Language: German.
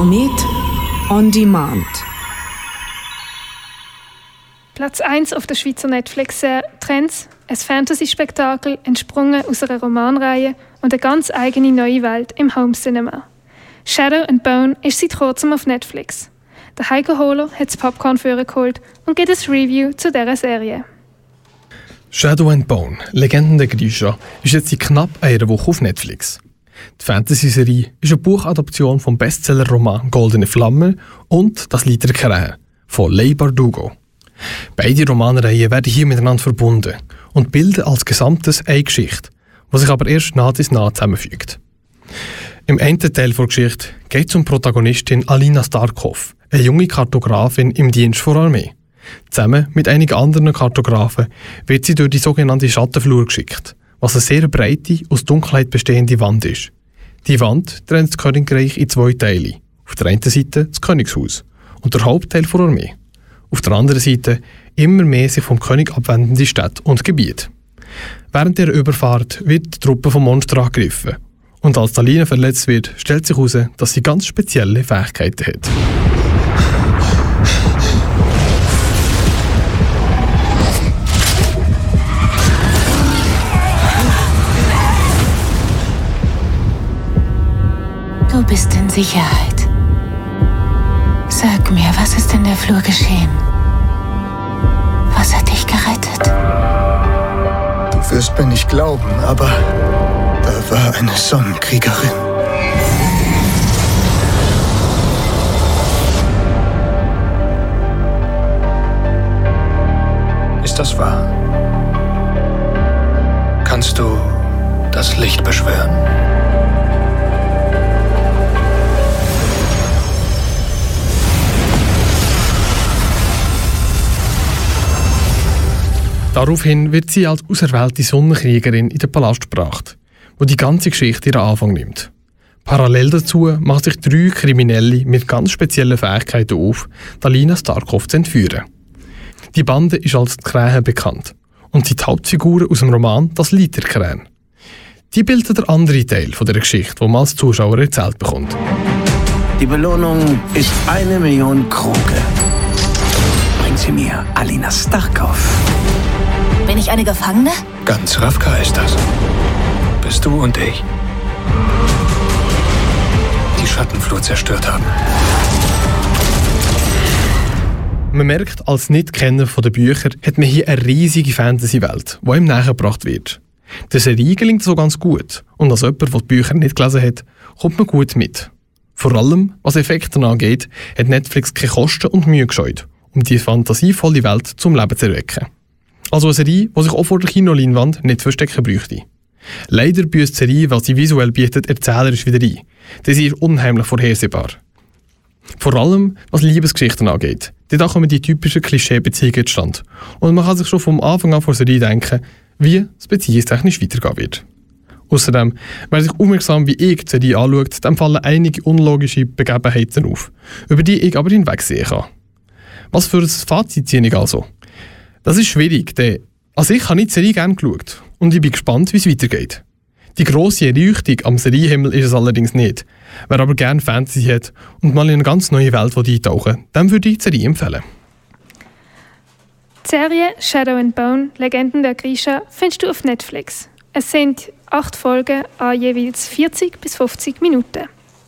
Komet on Demand. Platz 1 auf der Schweizer Netflix-Serie Trends, ein Fantasy-Spektakel entsprungen aus einer Romanreihe und eine ganz eigene neue Welt im Home Cinema. Shadow and Bone ist seit kurzem auf Netflix. Der Heiko Hohler hat das Popcorn für geholt und gibt ein Review zu dieser Serie. Shadow and Bone, Legenden der Grisha, ist jetzt seit knapp einer Woche auf Netflix. Die Fantasy-Serie ist eine Buchadaption vom Bestseller-Roman Goldene Flamme und Das Lied der Krähe von Leigh Bardugo. Beide Romanreihen werden hier miteinander verbunden und bilden als Gesamtes eine Geschichte, die sich aber erst nach und nach zusammenfügt. Im einen Teil der Geschichte geht es um Protagonistin Alina Starkov, eine junge Kartografin im Dienst der Armee. Zusammen mit einigen anderen Kartografen wird sie durch die sogenannte Schattenflur geschickt, was eine sehr breite, aus Dunkelheit bestehende Wand ist. Die Wand trennt das Königreich in zwei Teile. Auf der einen Seite das Königshaus und der Hauptteil der Armee. Auf der anderen Seite immer mehr sich vom König abwendende Städte und Gebiete. Während der Überfahrt wird die Truppe vom Monster angegriffen. Und als Talina verletzt wird, stellt sich heraus, dass sie ganz spezielle Fähigkeiten hat. Du bist in Sicherheit. Sag mir, was ist in der Flur geschehen? Was hat dich gerettet? Du wirst mir nicht glauben, aber da war eine Sonnenkriegerin. Ist das wahr? Kannst du das Licht beschwören? Daraufhin wird sie als auserwählte Sonnenkriegerin in den Palast gebracht, wo die ganze Geschichte ihren Anfang nimmt. Parallel dazu machen sich drei Kriminelle mit ganz speziellen Fähigkeiten auf, Dalina Starkov zu entführen. Die Bande ist als die Krähe bekannt und sind die Hauptfiguren aus dem Roman Das Lied Krähen. Die bilden der andere Teil von der Geschichte, wo man als Zuschauer erzählt bekommt. Die Belohnung ist eine Million Kroge. Bring sie mir, Alina Starkov. Eine Gefangene? Ganz Ravka ist das. Bist du und ich. Die Schattenflut zerstört haben. Man merkt, als Nicht-Kenner der Bücher hat man hier eine riesige Fantasy-Welt, die ihm nachgebracht wird. Der Serie gelingt so ganz gut und als jemand, der die Bücher nicht gelesen hat, kommt man gut mit. Vor allem, was Effekte angeht, hat Netflix keine Kosten und Mühe gescheut, um die fantasievolle Welt zum Leben zu erwecken. Also eine Serie, die sich auch vor der Kinoleinwand nicht verstecken bräuchte. Leider büßt die Serie, was sie visuell bietet, erzählerisch wieder ein. Das ist unheimlich vorhersehbar. Vor allem, was Liebesgeschichten angeht. Dort kommen die typischen Klischeebeziehungen zustande. Und man kann sich schon vom Anfang an vor der Serie denken, wie es beziehungstechnisch weitergehen wird. Außerdem, wer sich aufmerksam wie ich die Serie anschaut, dann fallen einige unlogische Begebenheiten auf, über die ich aber hinwegsehen kann. Was für ein Fazit ziehe ich also? Das ist schwierig, denn also ich habe die Serie gerne geschaut und ich bin gespannt, wie es weitergeht. Die grosse Erleuchtung am Serienhimmel ist es allerdings nicht. Wer aber gerne Fantasy hat und mal in eine ganz neue Welt eintauchen dann würde ich die Serie empfehlen. Die Serie Shadow and Bone, Legenden der Grisha, findest du auf Netflix. Es sind acht Folgen an jeweils 40 bis 50 Minuten.